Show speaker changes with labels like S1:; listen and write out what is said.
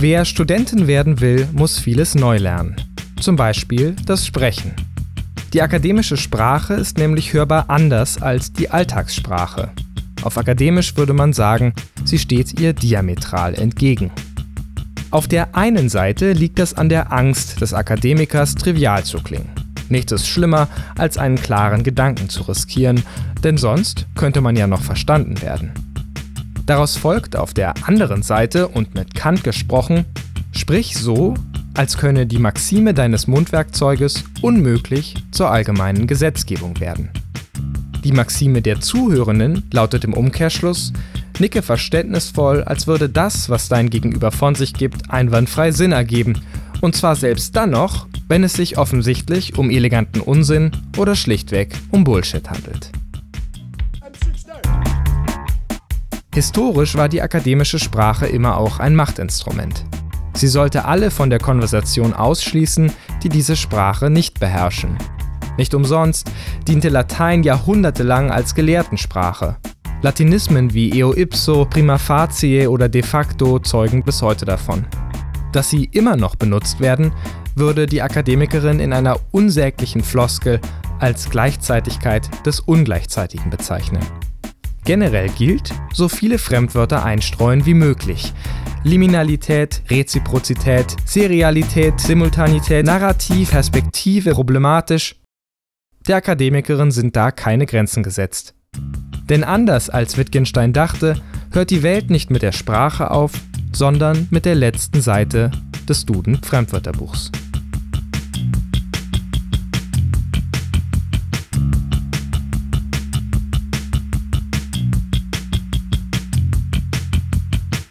S1: Wer Studentin werden will, muss vieles neu lernen. Zum Beispiel das Sprechen. Die akademische Sprache ist nämlich hörbar anders als die Alltagssprache. Auf akademisch würde man sagen, sie steht ihr diametral entgegen. Auf der einen Seite liegt es an der Angst des Akademikers, trivial zu klingen. Nichts ist schlimmer, als einen klaren Gedanken zu riskieren, denn sonst könnte man ja noch verstanden werden. Daraus folgt auf der anderen Seite und mit Kant gesprochen, sprich so, als könne die Maxime deines Mundwerkzeuges unmöglich zur allgemeinen Gesetzgebung werden. Die Maxime der Zuhörenden lautet im Umkehrschluss, nicke verständnisvoll, als würde das, was dein Gegenüber von sich gibt, einwandfrei Sinn ergeben, und zwar selbst dann noch, wenn es sich offensichtlich um eleganten Unsinn oder schlichtweg um Bullshit handelt. Historisch war die akademische Sprache immer auch ein Machtinstrument. Sie sollte alle von der Konversation ausschließen, die diese Sprache nicht beherrschen. Nicht umsonst diente Latein jahrhundertelang als Gelehrtensprache. Latinismen wie eo ipso, prima facie oder de facto zeugen bis heute davon. Dass sie immer noch benutzt werden, würde die Akademikerin in einer unsäglichen Floskel als Gleichzeitigkeit des Ungleichzeitigen bezeichnen. Generell gilt, so viele Fremdwörter einstreuen wie möglich, Liminalität, Reziprozität, Serialität, Simultanität, Narrativ, Perspektive, problematisch. Der Akademikerin sind da keine Grenzen gesetzt. Denn anders als Wittgenstein dachte, hört die Welt nicht mit der Sprache auf, sondern mit der letzten Seite des Duden Fremdwörterbuchs.